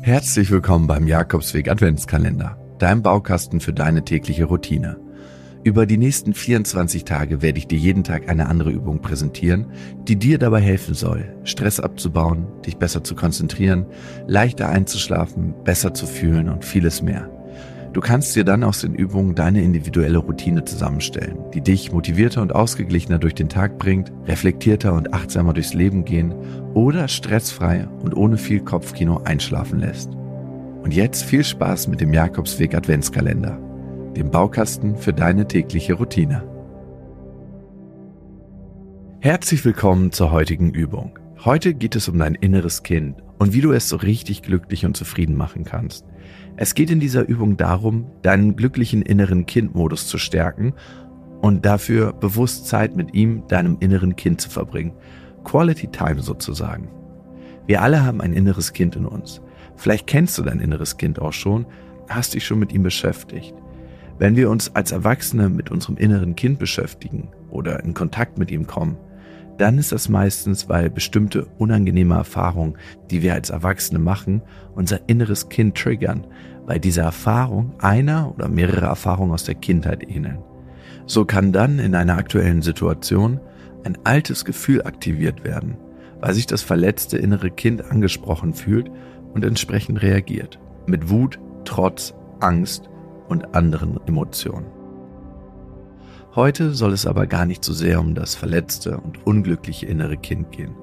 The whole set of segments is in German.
Herzlich willkommen beim Jakobsweg Adventskalender, deinem Baukasten für deine tägliche Routine. Über die nächsten 24 Tage werde ich dir jeden Tag eine andere Übung präsentieren, die dir dabei helfen soll, Stress abzubauen, dich besser zu konzentrieren, leichter einzuschlafen, besser zu fühlen und vieles mehr. Du kannst dir dann aus den Übungen deine individuelle Routine zusammenstellen, die dich motivierter und ausgeglichener durch den Tag bringt, reflektierter und achtsamer durchs Leben gehen oder stressfrei und ohne viel Kopfkino einschlafen lässt. Und jetzt viel Spaß mit dem Jakobsweg Adventskalender, dem Baukasten für deine tägliche Routine. Herzlich willkommen zur heutigen Übung. Heute geht es um dein inneres Kind und wie du es so richtig glücklich und zufrieden machen kannst. Es geht in dieser Übung darum, deinen glücklichen inneren Kindmodus zu stärken und dafür bewusst Zeit mit ihm, deinem inneren Kind zu verbringen. Quality Time sozusagen. Wir alle haben ein inneres Kind in uns. Vielleicht kennst du dein inneres Kind auch schon, hast dich schon mit ihm beschäftigt. Wenn wir uns als Erwachsene mit unserem inneren Kind beschäftigen oder in Kontakt mit ihm kommen, dann ist das meistens, weil bestimmte unangenehme Erfahrungen, die wir als Erwachsene machen, unser inneres Kind triggern, weil diese Erfahrung einer oder mehrere Erfahrungen aus der Kindheit ähneln. So kann dann in einer aktuellen Situation ein altes Gefühl aktiviert werden, weil sich das verletzte innere Kind angesprochen fühlt und entsprechend reagiert. Mit Wut, Trotz, Angst und anderen Emotionen. Heute soll es aber gar nicht so sehr um das verletzte und unglückliche innere Kind gehen,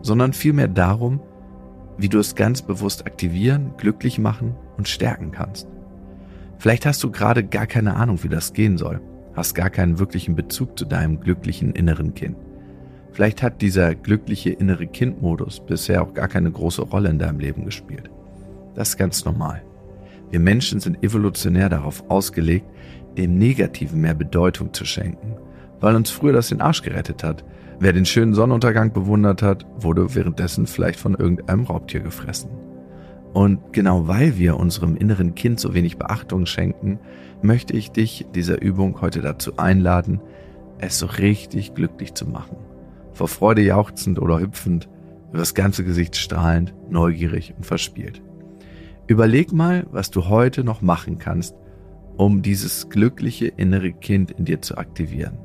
sondern vielmehr darum, wie du es ganz bewusst aktivieren, glücklich machen und stärken kannst. Vielleicht hast du gerade gar keine Ahnung, wie das gehen soll, hast gar keinen wirklichen Bezug zu deinem glücklichen inneren Kind. Vielleicht hat dieser glückliche innere Kind-Modus bisher auch gar keine große Rolle in deinem Leben gespielt. Das ist ganz normal. Wir Menschen sind evolutionär darauf ausgelegt, dem Negativen mehr Bedeutung zu schenken, weil uns früher das den Arsch gerettet hat. Wer den schönen Sonnenuntergang bewundert hat, wurde währenddessen vielleicht von irgendeinem Raubtier gefressen. Und genau weil wir unserem inneren Kind so wenig Beachtung schenken, möchte ich dich dieser Übung heute dazu einladen, es so richtig glücklich zu machen. Vor Freude jauchzend oder hüpfend, über das ganze Gesicht strahlend, neugierig und verspielt. Überleg mal, was du heute noch machen kannst, um dieses glückliche innere Kind in dir zu aktivieren.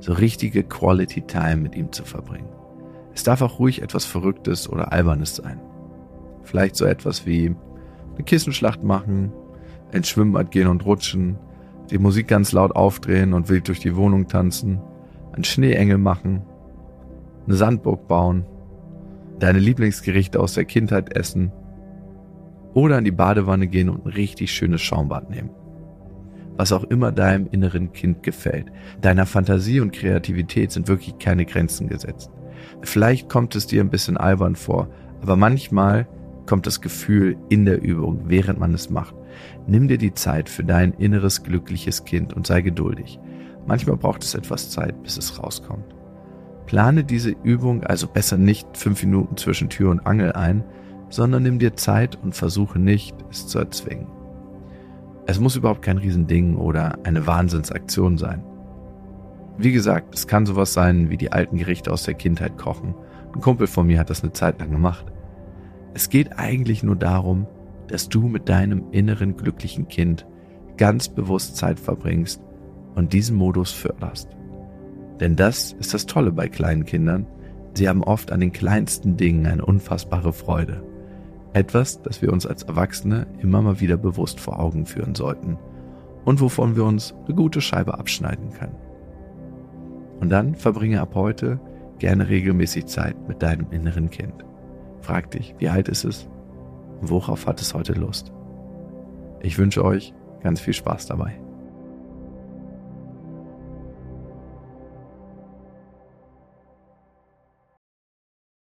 So richtige Quality Time mit ihm zu verbringen. Es darf auch ruhig etwas Verrücktes oder Albernes sein. Vielleicht so etwas wie eine Kissenschlacht machen, ins Schwimmbad gehen und rutschen, die Musik ganz laut aufdrehen und wild durch die Wohnung tanzen, einen Schneeengel machen, eine Sandburg bauen, deine Lieblingsgerichte aus der Kindheit essen oder in die Badewanne gehen und ein richtig schönes Schaumbad nehmen was auch immer deinem inneren Kind gefällt. Deiner Fantasie und Kreativität sind wirklich keine Grenzen gesetzt. Vielleicht kommt es dir ein bisschen albern vor, aber manchmal kommt das Gefühl in der Übung, während man es macht. Nimm dir die Zeit für dein inneres glückliches Kind und sei geduldig. Manchmal braucht es etwas Zeit, bis es rauskommt. Plane diese Übung also besser nicht fünf Minuten zwischen Tür und Angel ein, sondern nimm dir Zeit und versuche nicht, es zu erzwingen. Es muss überhaupt kein Riesending oder eine Wahnsinnsaktion sein. Wie gesagt, es kann sowas sein wie die alten Gerichte aus der Kindheit kochen. Ein Kumpel von mir hat das eine Zeit lang gemacht. Es geht eigentlich nur darum, dass du mit deinem inneren glücklichen Kind ganz bewusst Zeit verbringst und diesen Modus förderst. Denn das ist das Tolle bei kleinen Kindern. Sie haben oft an den kleinsten Dingen eine unfassbare Freude. Etwas, das wir uns als Erwachsene immer mal wieder bewusst vor Augen führen sollten und wovon wir uns eine gute Scheibe abschneiden können. Und dann verbringe ab heute gerne regelmäßig Zeit mit deinem inneren Kind. Frag dich, wie alt ist es und worauf hat es heute Lust? Ich wünsche euch ganz viel Spaß dabei.